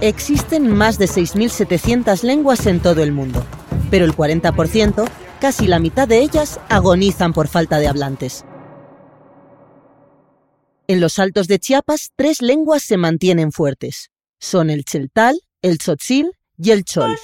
Existen más de 6.700 lenguas en todo el mundo, pero el 40%, casi la mitad de ellas, agonizan por falta de hablantes. En los altos de Chiapas, tres lenguas se mantienen fuertes. Son el cheltal, el tzotzil y el chol.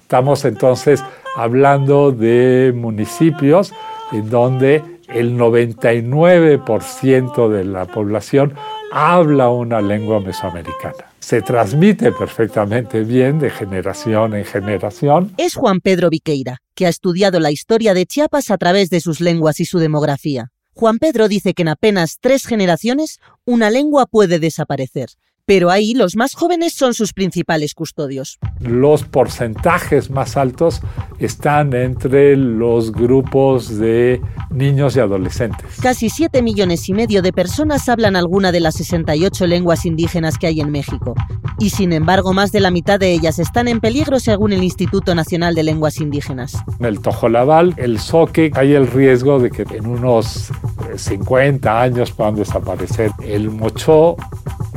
Estamos entonces hablando de municipios en donde el 99% de la población habla una lengua mesoamericana. Se transmite perfectamente bien de generación en generación. Es Juan Pedro Viqueira, que ha estudiado la historia de Chiapas a través de sus lenguas y su demografía. Juan Pedro dice que en apenas tres generaciones una lengua puede desaparecer, pero ahí los más jóvenes son sus principales custodios. Los porcentajes más altos están entre los grupos de niños y adolescentes. Casi 7 millones y medio de personas hablan alguna de las 68 lenguas indígenas que hay en México. Y sin embargo, más de la mitad de ellas están en peligro según el Instituto Nacional de Lenguas Indígenas. En el tojolabal, el soque, hay el riesgo de que en unos 50 años puedan desaparecer. El mochó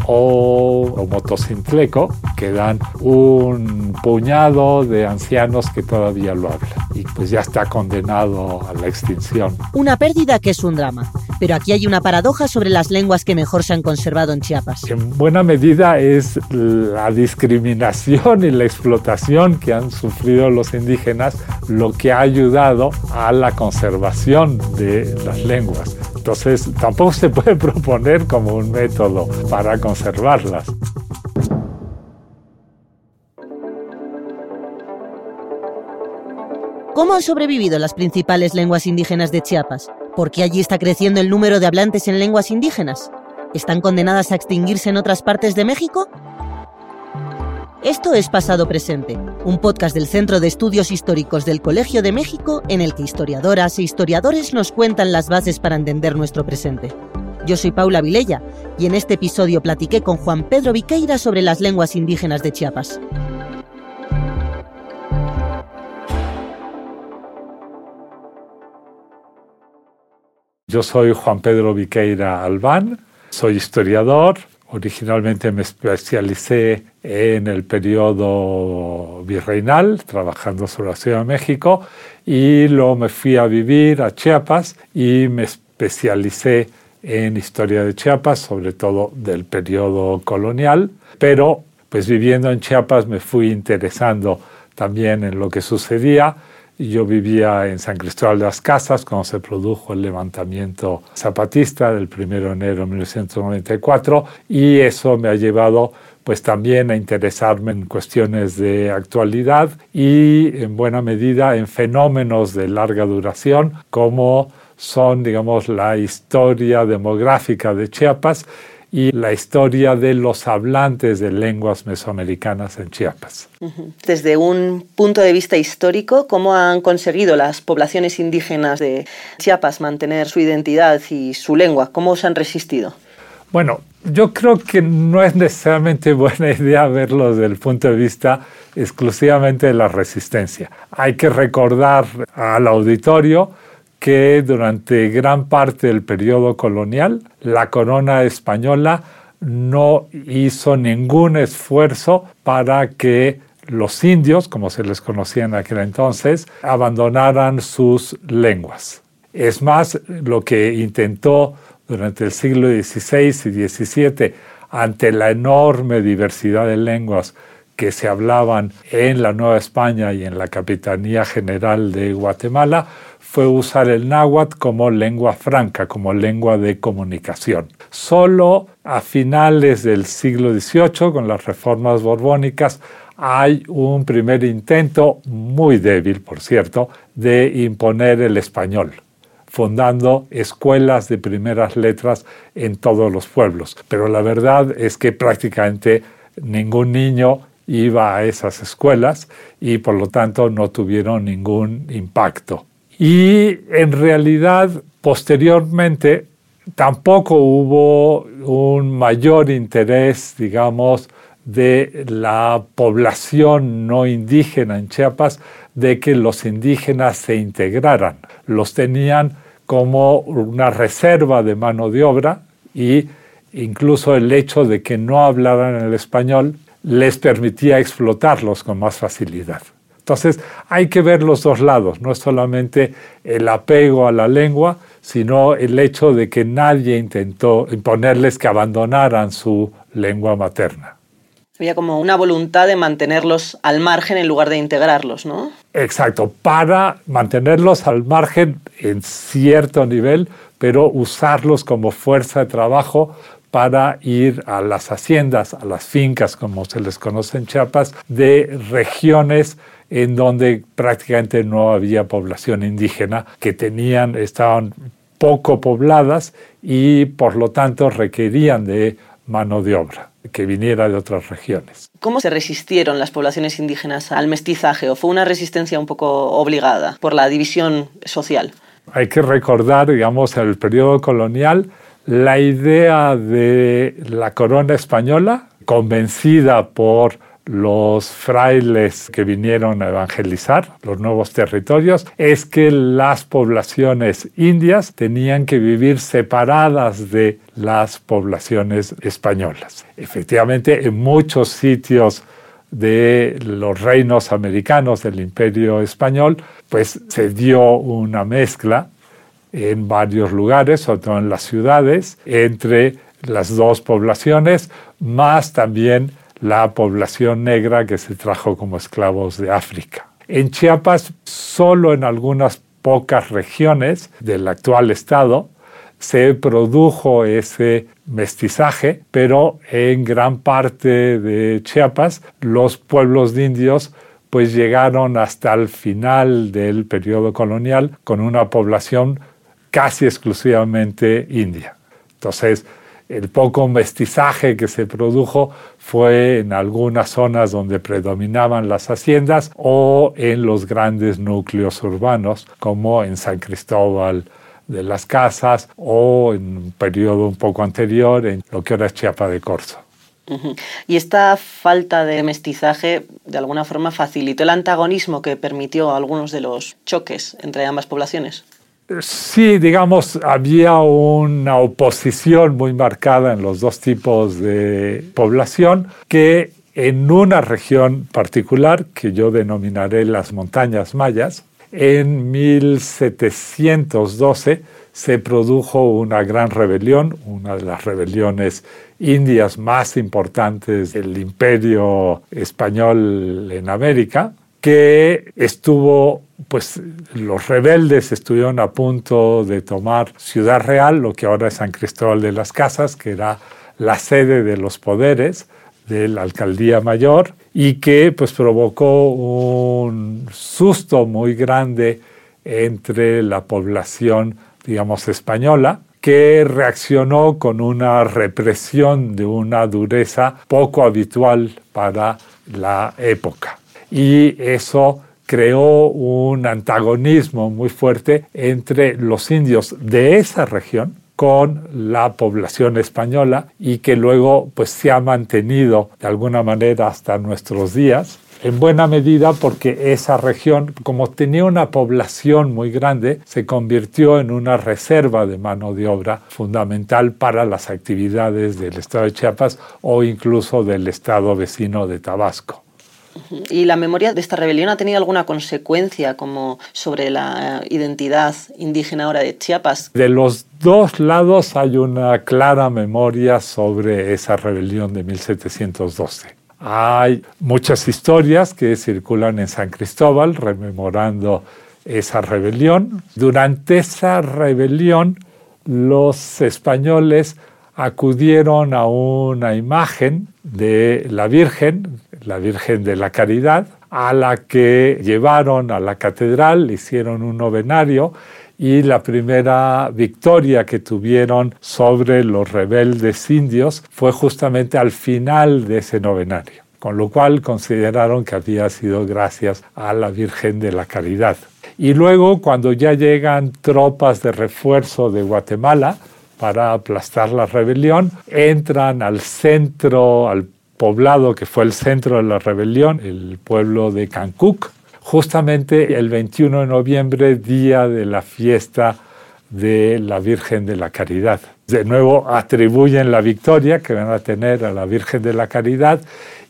o, motocicleco, que dan un puñado de ancianos que todavía lo hablan y pues ya está condenado a la extinción. Una pérdida que es un drama. Pero aquí hay una paradoja sobre las lenguas que mejor se han conservado en Chiapas. En buena medida es la discriminación y la explotación que han sufrido los indígenas lo que ha ayudado a la conservación de las lenguas. Entonces tampoco se puede proponer como un método para conservarlas. ¿Cómo han sobrevivido las principales lenguas indígenas de Chiapas? ¿Por qué allí está creciendo el número de hablantes en lenguas indígenas? ¿Están condenadas a extinguirse en otras partes de México? Esto es Pasado Presente, un podcast del Centro de Estudios Históricos del Colegio de México en el que historiadoras e historiadores nos cuentan las bases para entender nuestro presente. Yo soy Paula Vilella y en este episodio platiqué con Juan Pedro Viqueira sobre las lenguas indígenas de Chiapas. Yo soy Juan Pedro Viqueira Albán, soy historiador, Originalmente me especialicé en el periodo virreinal, trabajando sobre la Ciudad de México, y luego me fui a vivir a Chiapas y me especialicé en historia de Chiapas, sobre todo del periodo colonial, pero pues viviendo en Chiapas me fui interesando también en lo que sucedía yo vivía en San Cristóbal de las Casas cuando se produjo el levantamiento zapatista del 1 de enero de 1994 y eso me ha llevado pues también a interesarme en cuestiones de actualidad y en buena medida en fenómenos de larga duración como son digamos la historia demográfica de Chiapas y la historia de los hablantes de lenguas mesoamericanas en Chiapas. Desde un punto de vista histórico, ¿cómo han conseguido las poblaciones indígenas de Chiapas mantener su identidad y su lengua? ¿Cómo se han resistido? Bueno, yo creo que no es necesariamente buena idea verlo desde el punto de vista exclusivamente de la resistencia. Hay que recordar al auditorio que durante gran parte del periodo colonial la corona española no hizo ningún esfuerzo para que los indios, como se les conocía en aquel entonces, abandonaran sus lenguas. Es más, lo que intentó durante el siglo XVI y XVII, ante la enorme diversidad de lenguas que se hablaban en la Nueva España y en la Capitanía General de Guatemala, fue usar el náhuatl como lengua franca, como lengua de comunicación. Solo a finales del siglo XVIII, con las reformas borbónicas, hay un primer intento, muy débil por cierto, de imponer el español fundando escuelas de primeras letras en todos los pueblos. Pero la verdad es que prácticamente ningún niño iba a esas escuelas y por lo tanto no tuvieron ningún impacto. Y en realidad, posteriormente, tampoco hubo un mayor interés, digamos, de la población no indígena en Chiapas de que los indígenas se integraran. Los tenían como una reserva de mano de obra y incluso el hecho de que no hablaran el español les permitía explotarlos con más facilidad. Entonces hay que ver los dos lados, no es solamente el apego a la lengua, sino el hecho de que nadie intentó imponerles que abandonaran su lengua materna. Había como una voluntad de mantenerlos al margen en lugar de integrarlos, ¿no? Exacto, para mantenerlos al margen en cierto nivel, pero usarlos como fuerza de trabajo para ir a las haciendas, a las fincas, como se les conoce en Chiapas, de regiones en donde prácticamente no había población indígena, que tenían, estaban poco pobladas y por lo tanto requerían de mano de obra que viniera de otras regiones. ¿Cómo se resistieron las poblaciones indígenas al mestizaje o fue una resistencia un poco obligada por la división social? Hay que recordar, digamos, en el periodo colonial, la idea de la corona española, convencida por los frailes que vinieron a evangelizar los nuevos territorios es que las poblaciones indias tenían que vivir separadas de las poblaciones españolas. Efectivamente, en muchos sitios de los reinos americanos del imperio español, pues se dio una mezcla en varios lugares, sobre todo en las ciudades, entre las dos poblaciones, más también la población negra que se trajo como esclavos de África. En Chiapas, solo en algunas pocas regiones del actual estado se produjo ese mestizaje, pero en gran parte de Chiapas los pueblos indios pues llegaron hasta el final del periodo colonial con una población casi exclusivamente india. Entonces, el poco mestizaje que se produjo fue en algunas zonas donde predominaban las haciendas o en los grandes núcleos urbanos, como en San Cristóbal de las Casas o en un periodo un poco anterior en lo que ahora es Chiapa de Corzo. Y esta falta de mestizaje de alguna forma facilitó el antagonismo que permitió algunos de los choques entre ambas poblaciones. Sí, digamos, había una oposición muy marcada en los dos tipos de población que en una región particular, que yo denominaré las montañas mayas, en 1712 se produjo una gran rebelión, una de las rebeliones indias más importantes del imperio español en América, que estuvo pues los rebeldes estuvieron a punto de tomar Ciudad Real, lo que ahora es San Cristóbal de las Casas, que era la sede de los poderes de la alcaldía mayor y que pues provocó un susto muy grande entre la población, digamos, española, que reaccionó con una represión de una dureza poco habitual para la época. Y eso creó un antagonismo muy fuerte entre los indios de esa región con la población española y que luego pues se ha mantenido de alguna manera hasta nuestros días en buena medida porque esa región, como tenía una población muy grande, se convirtió en una reserva de mano de obra fundamental para las actividades del estado de Chiapas o incluso del estado vecino de Tabasco. ¿Y la memoria de esta rebelión ha tenido alguna consecuencia como sobre la identidad indígena ahora de Chiapas? De los dos lados hay una clara memoria sobre esa rebelión de 1712. Hay muchas historias que circulan en San Cristóbal rememorando esa rebelión. Durante esa rebelión los españoles acudieron a una imagen de la Virgen, la Virgen de la Caridad, a la que llevaron a la catedral, hicieron un novenario y la primera victoria que tuvieron sobre los rebeldes indios fue justamente al final de ese novenario, con lo cual consideraron que había sido gracias a la Virgen de la Caridad. Y luego, cuando ya llegan tropas de refuerzo de Guatemala para aplastar la rebelión, entran al centro, al poblado que fue el centro de la rebelión, el pueblo de Cancuc, justamente el 21 de noviembre, día de la fiesta de la Virgen de la Caridad. De nuevo atribuyen la victoria que van a tener a la Virgen de la Caridad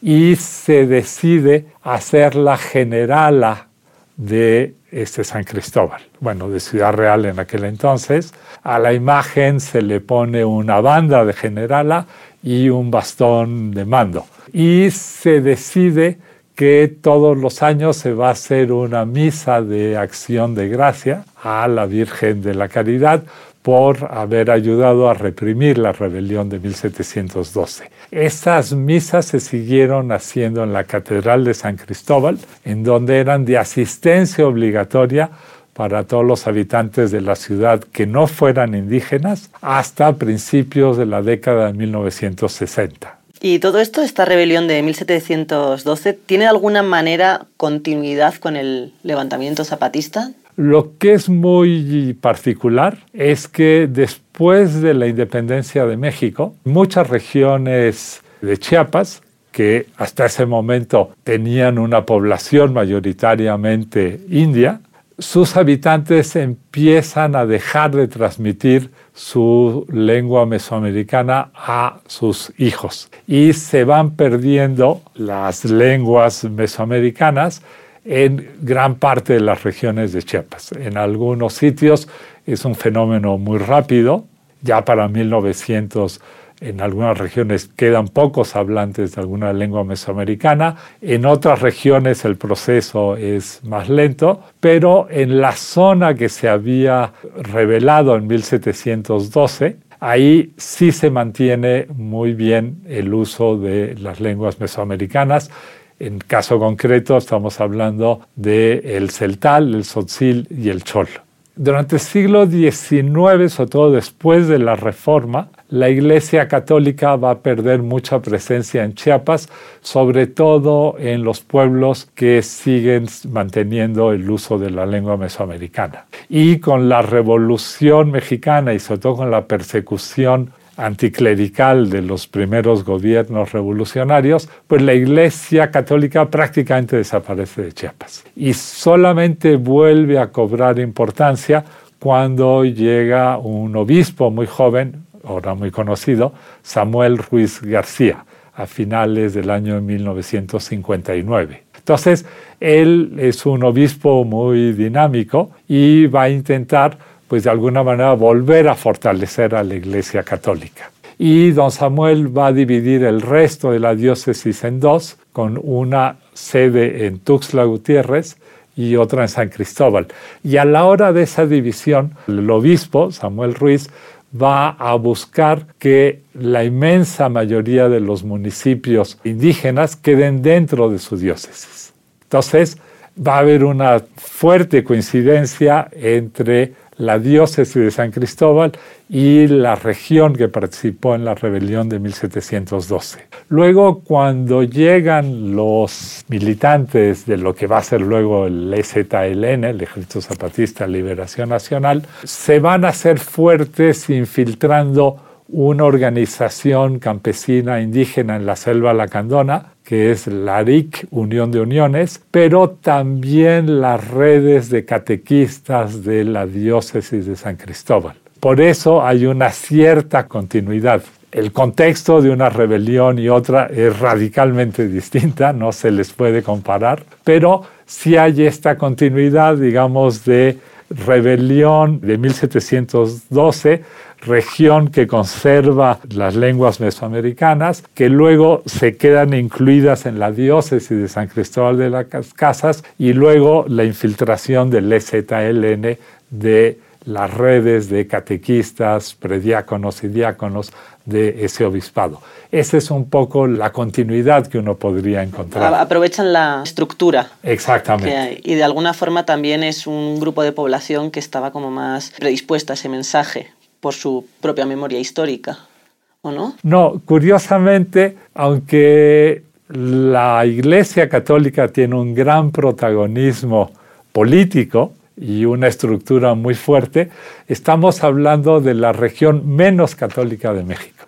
y se decide hacerla generala de este San Cristóbal, bueno, de Ciudad Real en aquel entonces. A la imagen se le pone una banda de generala y un bastón de mando. Y se decide que todos los años se va a hacer una misa de acción de gracia a la Virgen de la Caridad por haber ayudado a reprimir la rebelión de 1712. Estas misas se siguieron haciendo en la Catedral de San Cristóbal, en donde eran de asistencia obligatoria para todos los habitantes de la ciudad que no fueran indígenas hasta principios de la década de 1960. ¿Y todo esto, esta rebelión de 1712, tiene de alguna manera continuidad con el levantamiento zapatista? Lo que es muy particular es que después de la independencia de México, muchas regiones de Chiapas, que hasta ese momento tenían una población mayoritariamente india, sus habitantes empiezan a dejar de transmitir su lengua mesoamericana a sus hijos y se van perdiendo las lenguas mesoamericanas en gran parte de las regiones de Chiapas. En algunos sitios es un fenómeno muy rápido, ya para 1900 en algunas regiones quedan pocos hablantes de alguna lengua mesoamericana, en otras regiones el proceso es más lento, pero en la zona que se había revelado en 1712, ahí sí se mantiene muy bien el uso de las lenguas mesoamericanas. En caso concreto estamos hablando del el celtal, el sotzil y el chol. Durante el siglo XIX, sobre todo después de la Reforma, la Iglesia Católica va a perder mucha presencia en Chiapas, sobre todo en los pueblos que siguen manteniendo el uso de la lengua mesoamericana. Y con la Revolución Mexicana y sobre todo con la persecución anticlerical de los primeros gobiernos revolucionarios, pues la Iglesia Católica prácticamente desaparece de Chiapas y solamente vuelve a cobrar importancia cuando llega un obispo muy joven, ahora muy conocido, Samuel Ruiz García, a finales del año 1959. Entonces, él es un obispo muy dinámico y va a intentar pues de alguna manera volver a fortalecer a la Iglesia Católica. Y don Samuel va a dividir el resto de la diócesis en dos, con una sede en Tuxtla Gutiérrez y otra en San Cristóbal. Y a la hora de esa división, el obispo, Samuel Ruiz, va a buscar que la inmensa mayoría de los municipios indígenas queden dentro de su diócesis. Entonces, va a haber una fuerte coincidencia entre la diócesis de San Cristóbal y la región que participó en la rebelión de 1712. Luego, cuando llegan los militantes de lo que va a ser luego el EZLN, el Ejército Zapatista Liberación Nacional, se van a hacer fuertes infiltrando una organización campesina indígena en la selva lacandona, que es la RIC, Unión de Uniones, pero también las redes de catequistas de la diócesis de San Cristóbal. Por eso hay una cierta continuidad. El contexto de una rebelión y otra es radicalmente distinta, no se les puede comparar, pero sí hay esta continuidad, digamos, de rebelión de 1712 región que conserva las lenguas mesoamericanas, que luego se quedan incluidas en la diócesis de San Cristóbal de las Casas y luego la infiltración del EZLN de las redes de catequistas, prediáconos y diáconos de ese obispado. Esa es un poco la continuidad que uno podría encontrar. Aprovechan la estructura. Exactamente. y de alguna forma también es un grupo de población que estaba como más predispuesta a ese mensaje por su propia memoria histórica, ¿o no? No, curiosamente, aunque la Iglesia Católica tiene un gran protagonismo político y una estructura muy fuerte, estamos hablando de la región menos católica de México.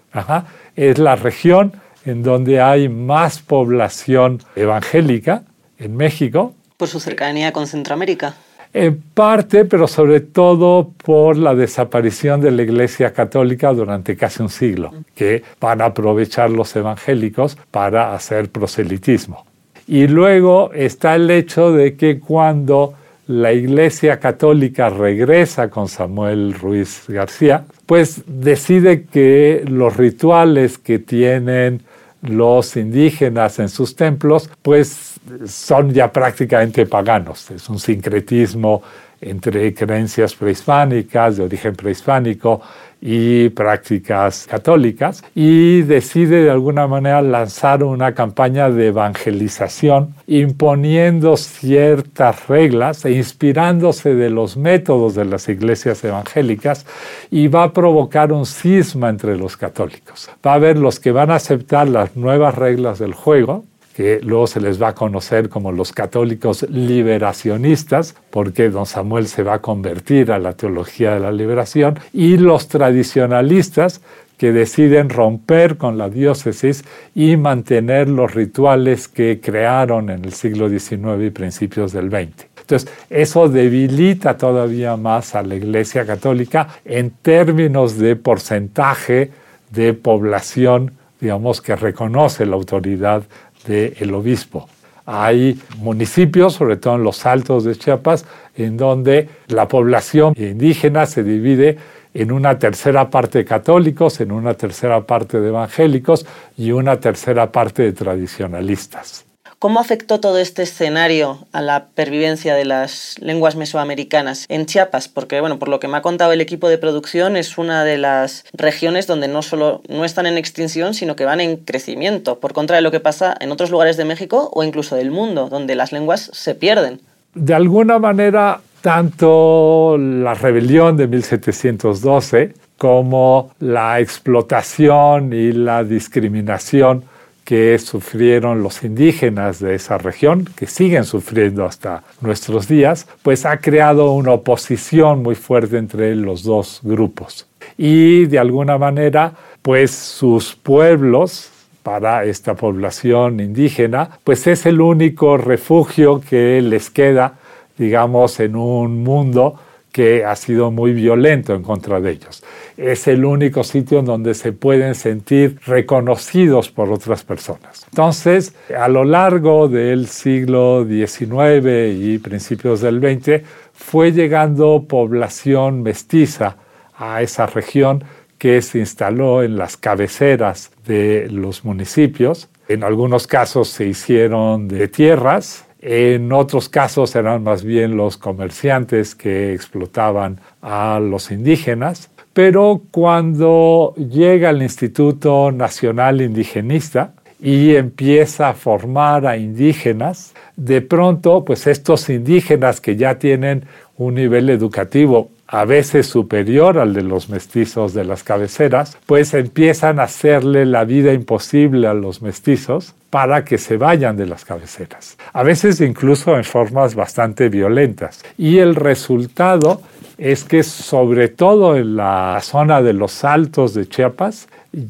Es la región en donde hay más población evangélica en México. Por su cercanía con Centroamérica. En parte, pero sobre todo por la desaparición de la Iglesia Católica durante casi un siglo, que van a aprovechar los evangélicos para hacer proselitismo. Y luego está el hecho de que cuando la Iglesia Católica regresa con Samuel Ruiz García, pues decide que los rituales que tienen los indígenas en sus templos, pues son ya prácticamente paganos. Es un sincretismo entre creencias prehispánicas, de origen prehispánico, y prácticas católicas y decide de alguna manera lanzar una campaña de evangelización imponiendo ciertas reglas e inspirándose de los métodos de las iglesias evangélicas y va a provocar un cisma entre los católicos. Va a haber los que van a aceptar las nuevas reglas del juego que luego se les va a conocer como los católicos liberacionistas, porque don Samuel se va a convertir a la teología de la liberación, y los tradicionalistas, que deciden romper con la diócesis y mantener los rituales que crearon en el siglo XIX y principios del XX. Entonces, eso debilita todavía más a la Iglesia Católica en términos de porcentaje de población, digamos, que reconoce la autoridad del obispo. Hay municipios, sobre todo en los altos de Chiapas, en donde la población indígena se divide en una tercera parte de católicos, en una tercera parte de evangélicos y una tercera parte de tradicionalistas. ¿Cómo afectó todo este escenario a la pervivencia de las lenguas mesoamericanas en Chiapas? Porque, bueno, por lo que me ha contado el equipo de producción, es una de las regiones donde no solo no están en extinción, sino que van en crecimiento, por contra de lo que pasa en otros lugares de México o incluso del mundo, donde las lenguas se pierden. De alguna manera, tanto la rebelión de 1712 como la explotación y la discriminación que sufrieron los indígenas de esa región, que siguen sufriendo hasta nuestros días, pues ha creado una oposición muy fuerte entre los dos grupos. Y de alguna manera, pues sus pueblos, para esta población indígena, pues es el único refugio que les queda, digamos, en un mundo que ha sido muy violento en contra de ellos. Es el único sitio en donde se pueden sentir reconocidos por otras personas. Entonces, a lo largo del siglo XIX y principios del XX, fue llegando población mestiza a esa región que se instaló en las cabeceras de los municipios. En algunos casos se hicieron de tierras, en otros casos eran más bien los comerciantes que explotaban a los indígenas. Pero cuando llega el Instituto Nacional Indigenista y empieza a formar a indígenas, de pronto, pues estos indígenas que ya tienen un nivel educativo a veces superior al de los mestizos de las cabeceras, pues empiezan a hacerle la vida imposible a los mestizos para que se vayan de las cabeceras, a veces incluso en formas bastante violentas. Y el resultado es que sobre todo en la zona de los altos de Chiapas,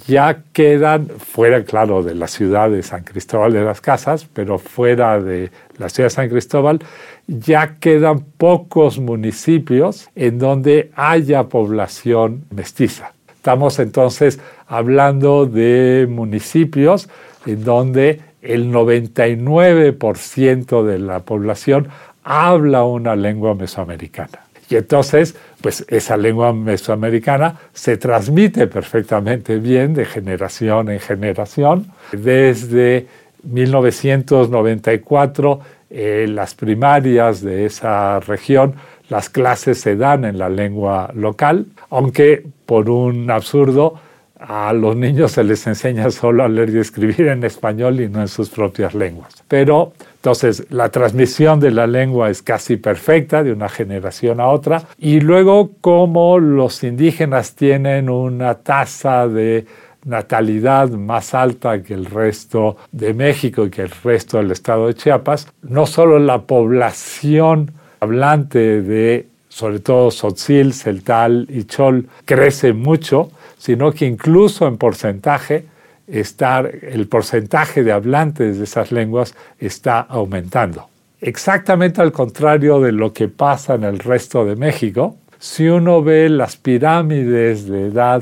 ya quedan, fuera claro de la ciudad de San Cristóbal de las Casas, pero fuera de la ciudad de San Cristóbal, ya quedan pocos municipios en donde haya población mestiza. Estamos entonces hablando de municipios en donde el 99% de la población habla una lengua mesoamericana. Y entonces, pues esa lengua mesoamericana se transmite perfectamente bien de generación en generación. Desde 1994, eh, las primarias de esa región, las clases se dan en la lengua local, aunque por un absurdo, a los niños se les enseña solo a leer y escribir en español y no en sus propias lenguas. Pero entonces la transmisión de la lengua es casi perfecta de una generación a otra. Y luego como los indígenas tienen una tasa de natalidad más alta que el resto de México y que el resto del estado de Chiapas, no solo la población hablante de sobre todo Sotzil, Celtal y Chol crece mucho, sino que incluso en porcentaje estar, el porcentaje de hablantes de esas lenguas está aumentando. Exactamente al contrario de lo que pasa en el resto de México, si uno ve las pirámides de edad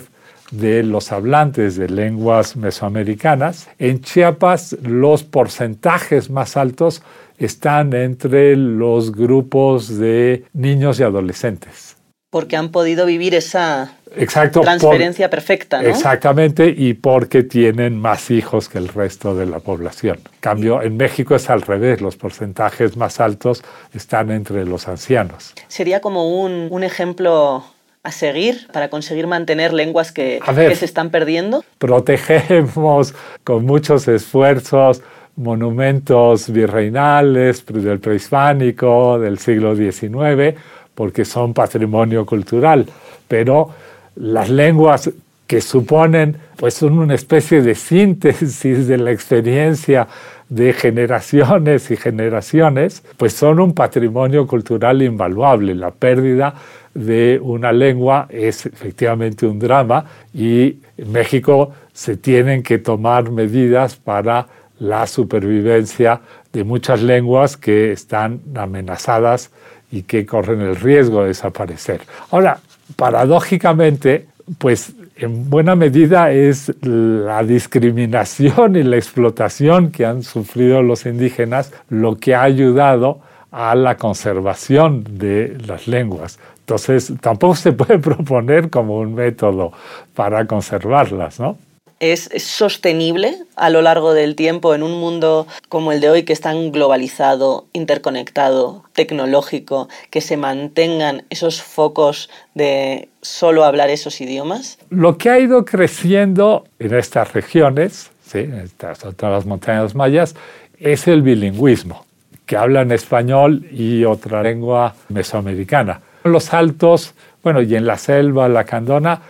de los hablantes de lenguas mesoamericanas, en Chiapas los porcentajes más altos están entre los grupos de niños y adolescentes. Porque han podido vivir esa transferencia perfecta, ¿no? Exactamente, y porque tienen más hijos que el resto de la población. Cambio, en México es al revés, los porcentajes más altos están entre los ancianos. Sería como un, un ejemplo a seguir para conseguir mantener lenguas que, que se están perdiendo? Protegemos con muchos esfuerzos monumentos virreinales del prehispánico, del siglo XIX, porque son patrimonio cultural, pero las lenguas que suponen pues son una especie de síntesis de la experiencia de generaciones y generaciones, pues son un patrimonio cultural invaluable. La pérdida de una lengua es efectivamente un drama y en México se tienen que tomar medidas para la supervivencia de muchas lenguas que están amenazadas y que corren el riesgo de desaparecer. Ahora, paradójicamente, pues en buena medida es la discriminación y la explotación que han sufrido los indígenas lo que ha ayudado a la conservación de las lenguas. Entonces, tampoco se puede proponer como un método para conservarlas, ¿no? Es, sostenible a lo largo del tiempo en un mundo como el de hoy que es tan globalizado, interconectado, tecnológico, que se mantengan esos focos de solo hablar esos idiomas? Lo que ha ido creciendo en estas regiones, ¿sí? en estas, todas las montañas mayas, es el bilingüismo, que hablan español y otra lengua mesoamericana. Los altos, bueno, y en la selva, la candona,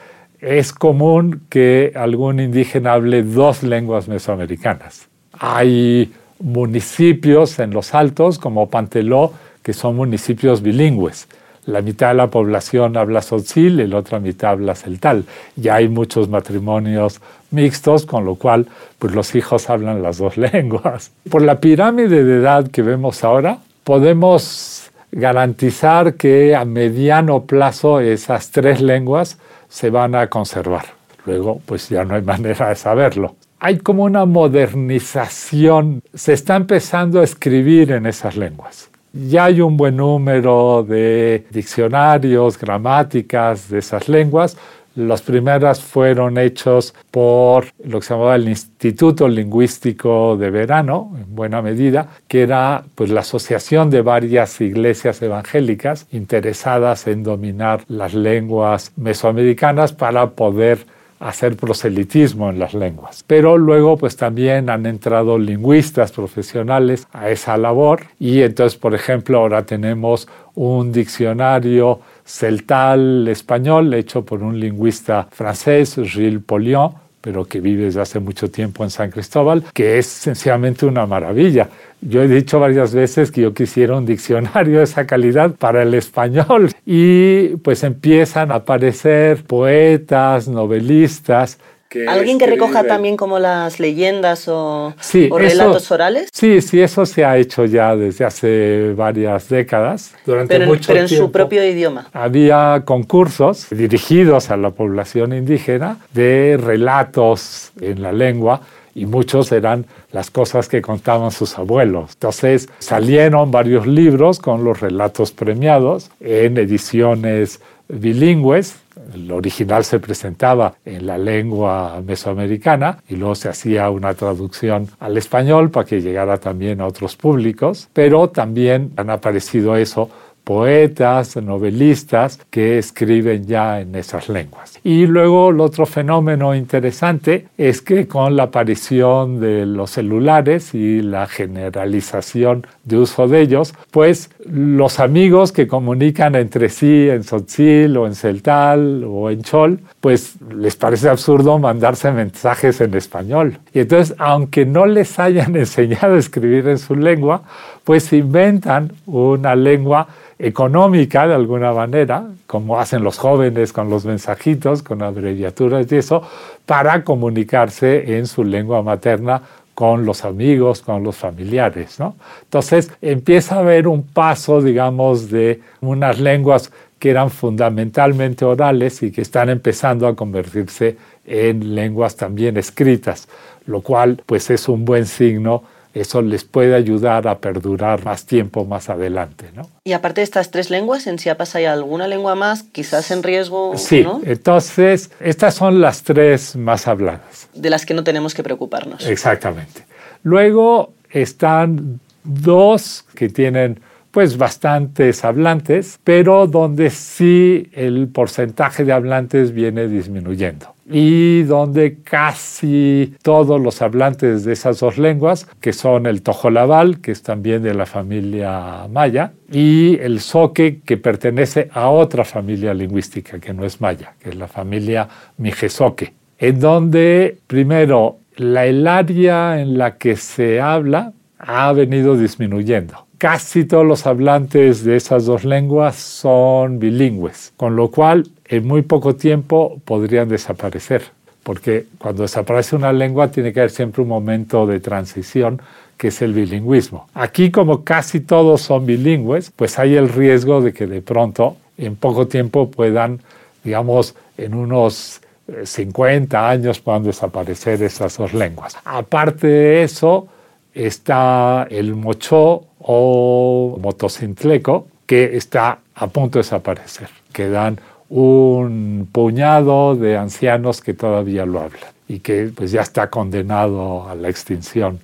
es común que algún indígena hable dos lenguas mesoamericanas. Hay municipios en los altos, como Panteló, que son municipios bilingües. La mitad de la población habla tzotzil y la otra mitad habla celtal. Ya hay muchos matrimonios mixtos, con lo cual pues los hijos hablan las dos lenguas. Por la pirámide de edad que vemos ahora, podemos garantizar que a mediano plazo esas tres lenguas se van a conservar. Luego, pues ya no hay manera de saberlo. Hay como una modernización, se está empezando a escribir en esas lenguas. Ya hay un buen número de diccionarios, gramáticas de esas lenguas, las primeras fueron hechos por lo que se llamaba el Instituto Lingüístico de Verano, en buena medida, que era pues, la asociación de varias iglesias evangélicas interesadas en dominar las lenguas mesoamericanas para poder hacer proselitismo en las lenguas. Pero luego pues también han entrado lingüistas profesionales a esa labor y entonces por ejemplo ahora tenemos un diccionario celtal español hecho por un lingüista francés, Gilles Polion, pero que vive desde hace mucho tiempo en San Cristóbal, que es sencillamente una maravilla. Yo he dicho varias veces que yo quisiera un diccionario de esa calidad para el español y pues empiezan a aparecer poetas, novelistas, ¿Alguien que recoja también como las leyendas o, relatos orales? Sí, sí, eso se ha hecho ya desde hace varias décadas. Durante pero, mucho pero en su propio idioma. Había concursos dirigidos a la población indígena de relatos en la lengua y muchos eran las cosas que contaban sus abuelos. Entonces salieron varios libros con los relatos premiados en ediciones bilingües. El original se presentaba en la lengua mesoamericana y luego se hacía una traducción al español para que llegara también a otros públicos, pero también han aparecido eso poetas, novelistas que escriben ya en esas lenguas. Y luego el otro fenómeno interesante es que con la aparición de los celulares y la generalización de uso de ellos, pues los amigos que comunican entre sí en Sotzil o en Celtal o en Chol, pues les parece absurdo mandarse mensajes en español. Y entonces, aunque no les hayan enseñado a escribir en su lengua, pues inventan una lengua económica de alguna manera, como hacen los jóvenes con los mensajitos, con abreviaturas y eso, para comunicarse en su lengua materna con los amigos, con los familiares. ¿no? Entonces empieza a haber un paso, digamos, de unas lenguas que eran fundamentalmente orales y que están empezando a convertirse en lenguas también escritas, lo cual pues es un buen signo eso les puede ayudar a perdurar más tiempo más adelante. ¿no? Y aparte de estas tres lenguas, ¿en Chiapas hay alguna lengua más, quizás en riesgo? Sí, entonces estas son las tres más habladas. De las que no tenemos que preocuparnos. Exactamente. Luego están dos que tienen pues bastantes hablantes, pero donde sí el porcentaje de hablantes viene disminuyendo. Y donde casi todos los hablantes de esas dos lenguas, que son el tojolabal, que es también de la familia maya, y el soque, que pertenece a otra familia lingüística que no es maya, que es la familia mijesoque, en donde primero la, el área en la que se habla ha venido disminuyendo casi todos los hablantes de esas dos lenguas son bilingües, con lo cual en muy poco tiempo podrían desaparecer, porque cuando desaparece una lengua tiene que haber siempre un momento de transición que es el bilingüismo. Aquí como casi todos son bilingües, pues hay el riesgo de que de pronto en poco tiempo puedan, digamos, en unos 50 eh, años puedan desaparecer esas dos lenguas. Aparte de eso, está el mochó o motocintleco, que está a punto de desaparecer. Quedan un puñado de ancianos que todavía lo hablan y que pues ya está condenado a la extinción.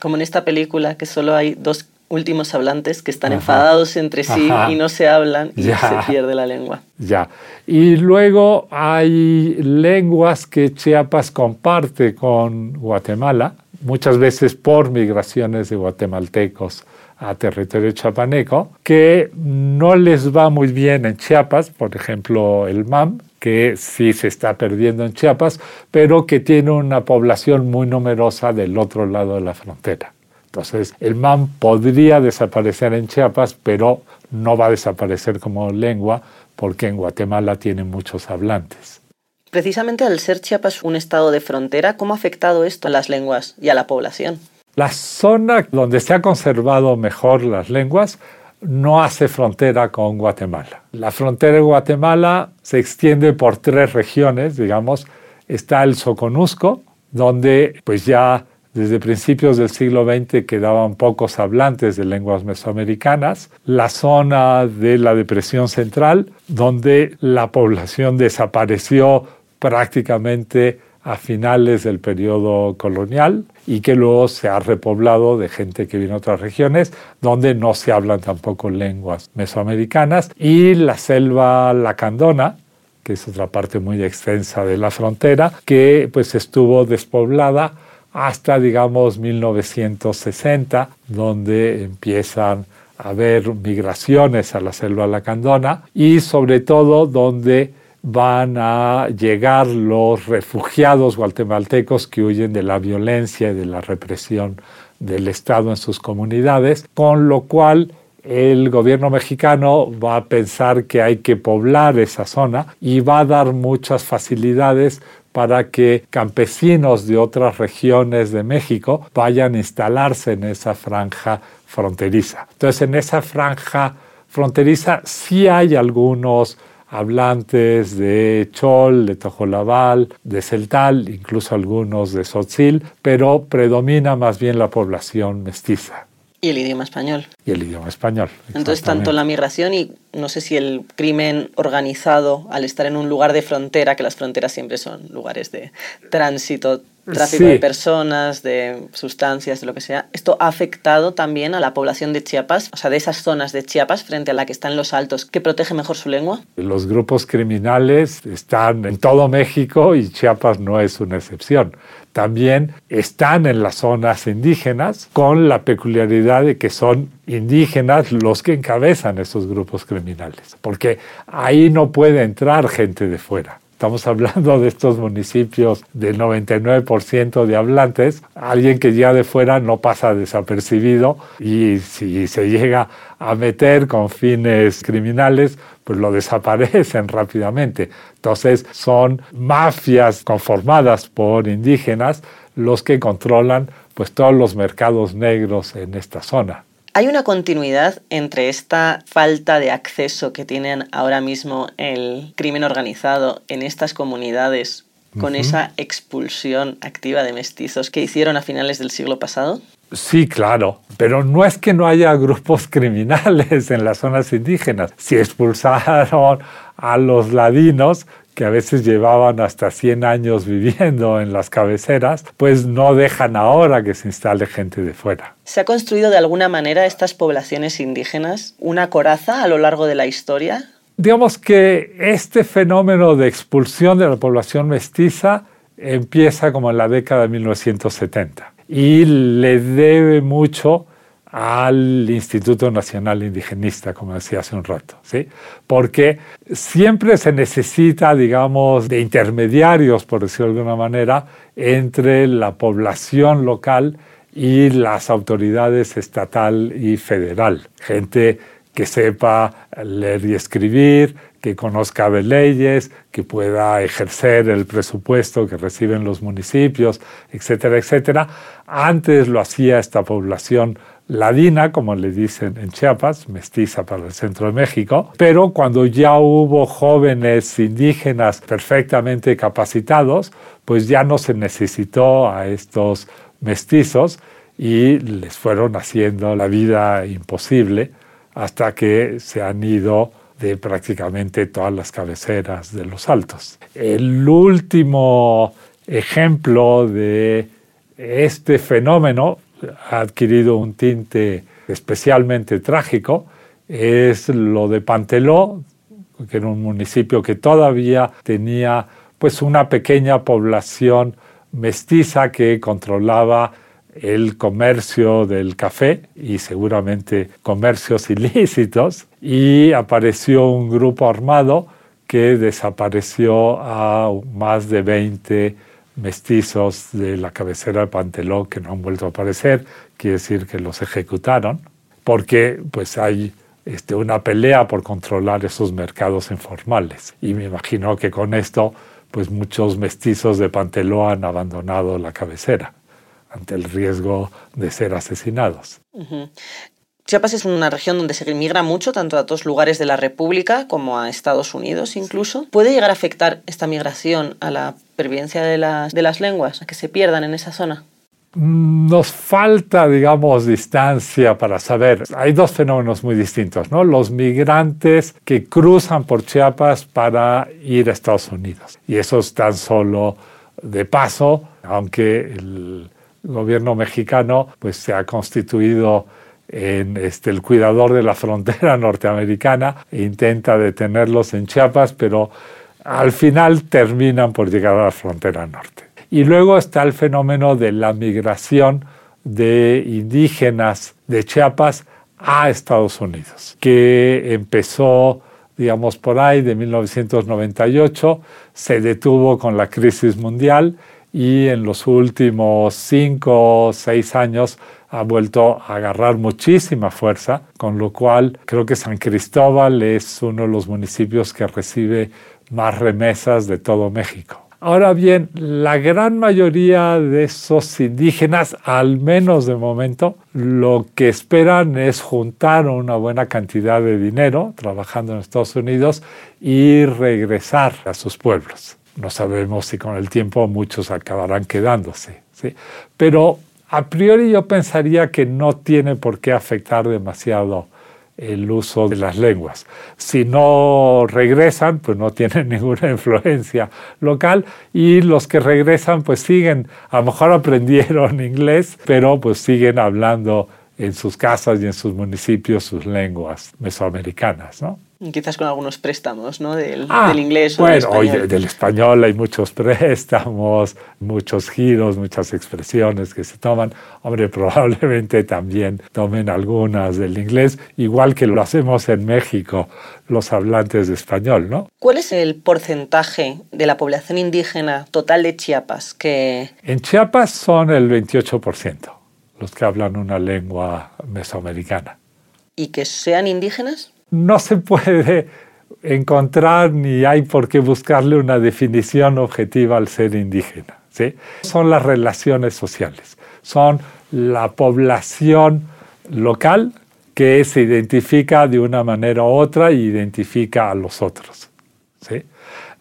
Como en esta película, que solo hay dos últimos hablantes que están enfadados entre sí y no se hablan y se pierde la lengua. Ya. Y luego hay lenguas que Chiapas comparte con Guatemala, muchas veces por migraciones de guatemaltecos a territorio chapaneco, que no les va muy bien en Chiapas, por ejemplo el MAM, que sí se está perdiendo en Chiapas, pero que tiene una población muy numerosa del otro lado de la frontera. Entonces, el MAM podría desaparecer en Chiapas, pero no va a desaparecer como lengua porque en Guatemala tiene muchos hablantes. Precisamente al ser Chiapas un estado de frontera, ¿cómo ha afectado esto a las lenguas y a la población? La zona donde se ha conservado mejor las lenguas no hace frontera con Guatemala. La frontera de Guatemala se extiende por tres regiones, digamos. Está el Soconusco, donde pues ya desde principios del siglo XX quedaban pocos hablantes de lenguas mesoamericanas, la zona de la Depresión Central, donde la población desapareció prácticamente a finales del periodo colonial y que luego se ha repoblado de gente que viene de otras regiones donde no se hablan tampoco lenguas mesoamericanas. Y la selva lacandona que es otra parte muy extensa de la frontera que pues estuvo despoblada hasta digamos 1960 donde empiezan a haber migraciones a la selva lacandona y sobre todo donde van a llegar los refugiados guatemaltecos que huyen de la violencia y de la represión del Estado en sus comunidades, con lo cual el gobierno mexicano va a pensar que hay que poblar esa zona y va a dar muchas facilidades para que campesinos de otras regiones de México vayan a instalarse en esa franja fronteriza. Entonces, en esa franja fronteriza sí hay algunos hablantes de Chol, de Tojolabal, de Celtal, incluso algunos de Sotzil, pero predomina más bien la población mestiza. Y el idioma español. Y el idioma español. Entonces, tanto la migración y no sé si el crimen organizado, al estar en un lugar de frontera, que las fronteras siempre son lugares de tránsito, tráfico de personas, de sustancias, de lo que sea, ¿esto ha afectado también a la población de Chiapas, o sea, de esas zonas de Chiapas frente a la que están los altos, que protege mejor su lengua? Los grupos criminales están en todo México y Chiapas no es una excepción. También están en las zonas indígenas con la peculiaridad de que son indígenas los que encabezan esos grupos criminales, porque ahí no puede entrar gente de fuera. Estamos hablando de estos municipios del 99% de hablantes. Alguien que llega de fuera no pasa desapercibido y si se llega a meter con fines criminales, pues lo desaparecen rápidamente. Entonces son mafias conformadas por indígenas los que controlan pues todos los mercados negros en esta zona. ¿Hay una continuidad entre esta falta de acceso que tienen ahora mismo el crimen organizado en estas comunidades con esa expulsión activa de mestizos que hicieron a finales del siglo pasado? Sí, claro, pero no es que no haya grupos criminales en las zonas indígenas. Si expulsaron a los ladinos, que a veces llevaban hasta 100 años viviendo en las cabeceras, pues no dejan ahora que se instale gente de fuera. ¿Se ha construido de alguna manera estas poblaciones indígenas una coraza a lo largo de la historia? Digamos que este fenómeno de expulsión de la población mestiza empieza como en la década de 1970 y le debe mucho al Instituto Nacional Indigenista, como decía hace un rato, ¿sí? Porque siempre se necesita, digamos, de intermediarios, por decirlo de alguna manera, entre la población local y las autoridades estatal y federal. Gente que sepa leer y escribir, que conozca de leyes, que pueda ejercer el presupuesto que reciben los municipios, etcétera, etcétera. Antes lo hacía esta población ladina, como le dicen en Chiapas, mestiza para el centro de México, pero cuando ya hubo jóvenes indígenas perfectamente capacitados, pues ya no se necesitó a estos mestizos y les fueron haciendo la vida imposible hasta que se han ido de prácticamente todas las cabeceras de los altos. El último ejemplo de este fenómeno ha adquirido un tinte especialmente trágico es lo de Panteló, que era un municipio que todavía tenía pues una pequeña población mestiza que controlaba el comercio del café y seguramente comercios ilícitos. Y apareció un grupo armado que desapareció a más de 20 mestizos de la cabecera de Panteló que no han vuelto a aparecer, quiere decir que los ejecutaron, porque pues hay este, una pelea por controlar esos mercados informales. Y me imagino que con esto pues muchos mestizos de Panteló han abandonado la cabecera ante el riesgo de ser asesinados. Chiapas es una región donde se migra mucho, tanto a otros lugares de la República como a Estados Unidos incluso. ¿Puede llegar a afectar esta migración a la pervivencia de las, de las lenguas, a que se pierdan en esa zona? Nos falta, digamos, distancia para saber. Hay dos fenómenos muy distintos, ¿no? Los migrantes que cruzan por Chiapas para ir a Estados Unidos. Y eso es tan solo de paso, aunque el gobierno mexicano pues, se ha constituido en este, el cuidador de la frontera norteamericana intenta detenerlos en Chiapas, pero al final terminan por llegar a la frontera norte. Y luego está el fenómeno de la migración de indígenas de Chiapas a Estados Unidos, que empezó, digamos, por ahí de 1998, se detuvo con la crisis mundial y en los últimos cinco o seis años ha vuelto a agarrar muchísima fuerza, con lo cual creo que San Cristóbal es uno de los municipios que recibe más remesas de todo México. Ahora bien, la gran mayoría de esos indígenas, al menos de momento, lo que esperan es juntar una buena cantidad de dinero trabajando en Estados Unidos y regresar a sus pueblos. No sabemos si con el tiempo muchos acabarán quedándose. ¿sí? Pero a priori yo pensaría que no tiene por qué afectar demasiado el uso de las lenguas. Si no regresan, pues no tienen ninguna influencia local y los que regresan pues siguen, a lo mejor aprendieron inglés, pero pues siguen hablando en sus casas y en sus municipios sus lenguas mesoamericanas, ¿no? Quizás con algunos préstamos, ¿no? Del, Ah, del inglés o bueno, del español. hoy del español hay muchos préstamos, muchos giros, muchas expresiones que se toman. Hombre, probablemente también tomen algunas del inglés, igual que lo hacemos en México los hablantes de español, ¿no? ¿Cuál es el porcentaje de la población indígena total de Chiapas que En Chiapas son el 28% los que hablan una lengua mesoamericana. y que sean indígenas? No se puede encontrar ni hay por qué buscarle una definición objetiva al ser indígena. ¿sí? Son las relaciones sociales, son la población local que se identifica de una manera u otra e identifica a los otros. ¿sí?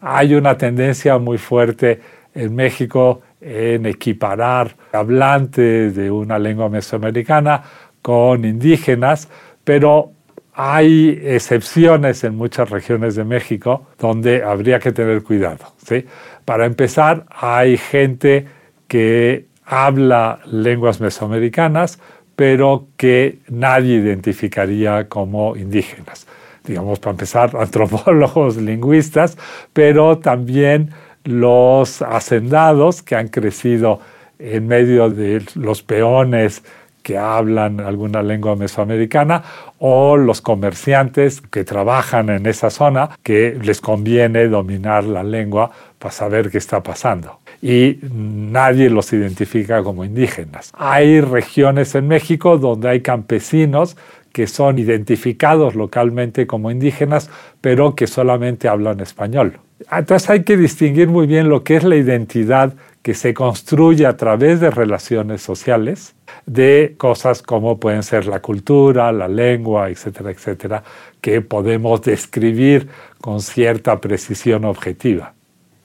Hay una tendencia muy fuerte en México en equiparar hablantes de una lengua mesoamericana con indígenas, pero hay excepciones en muchas regiones de México donde habría que tener cuidado. ¿sí? Para empezar, hay gente que habla lenguas mesoamericanas, pero que nadie identificaría como indígenas. Digamos, para empezar, antropólogos, lingüistas, pero también los hacendados que han crecido en medio de los peones que hablan alguna lengua mesoamericana o los comerciantes que trabajan en esa zona que les conviene dominar la lengua para saber qué está pasando. Y nadie los identifica como indígenas. Hay regiones en México donde hay campesinos que son identificados localmente como indígenas, pero que solamente hablan español. Entonces hay que distinguir muy bien lo que es la identidad que se construye a través de relaciones sociales, de cosas como pueden ser la cultura, la lengua, etcétera, etcétera, que podemos describir con cierta precisión objetiva.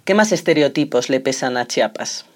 ¿Qué más estereotipos le pesan a Chiapas?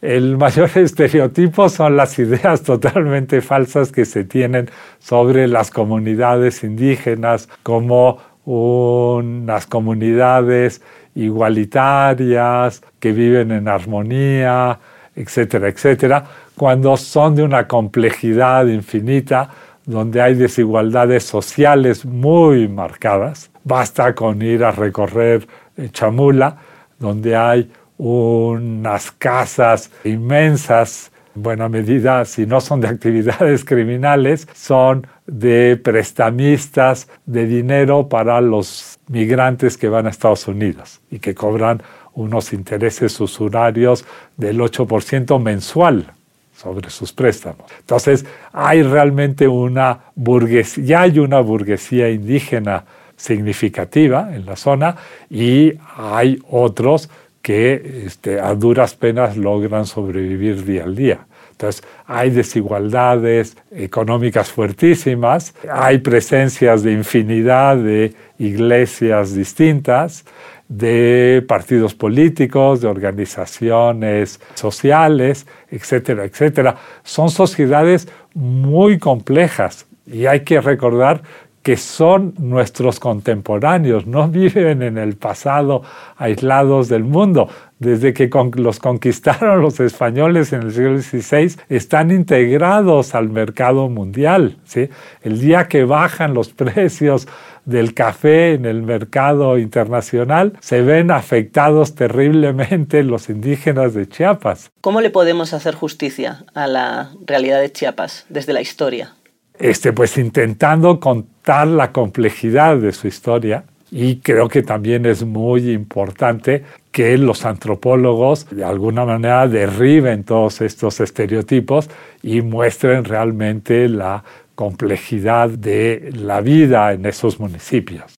El mayor estereotipo son las ideas totalmente falsas que se tienen sobre las comunidades indígenas como unas comunidades igualitarias, que viven en armonía, etcétera, etcétera, cuando son de una complejidad infinita, donde hay desigualdades sociales muy marcadas. Basta con ir a recorrer Chamula, donde hay unas casas inmensas, en buena medida, si no son de actividades criminales, son de prestamistas de dinero para los migrantes que van a Estados Unidos y que cobran unos intereses usurarios del 8% mensual sobre sus préstamos. Entonces, hay realmente una burguesía, ya hay una burguesía indígena significativa en la zona y hay otros que este, a duras penas logran sobrevivir día al día. Entonces, hay desigualdades económicas fuertísimas, hay presencias de infinidad de iglesias distintas, de partidos políticos, de organizaciones sociales, etcétera, etcétera. Son sociedades muy complejas y hay que recordar que son nuestros contemporáneos, no viven en el pasado aislados del mundo. Desde que los conquistaron los españoles en el siglo XVI, están integrados al mercado mundial. ¿sí? El día que bajan los precios del café en el mercado internacional, se ven afectados terriblemente los indígenas de Chiapas. ¿Cómo le podemos hacer justicia a la realidad de Chiapas desde la historia? Este, pues intentando contar la complejidad de su historia y creo que también es muy importante que los antropólogos de alguna manera derriben todos estos estereotipos y muestren realmente la complejidad de la vida en esos municipios.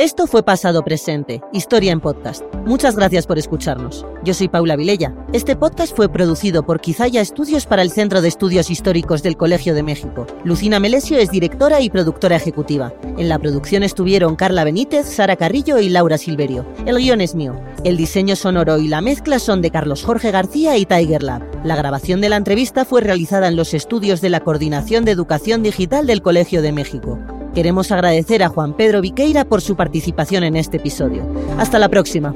Esto fue Pasado Presente, Historia en Podcast. Muchas gracias por escucharnos. Yo soy Paula Vilella. Este podcast fue producido por Quizaya Estudios para el Centro de Estudios Históricos del Colegio de México. Lucina Melesio es directora y productora ejecutiva. En la producción estuvieron Carla Benítez, Sara Carrillo y Laura Silverio. El guion es mío. El diseño sonoro y la mezcla son de Carlos Jorge García y Tiger Lab. La grabación de la entrevista fue realizada en los estudios de la Coordinación de Educación Digital del Colegio de México. Queremos agradecer a Juan Pedro Viqueira por su participación en este episodio. Hasta la próxima.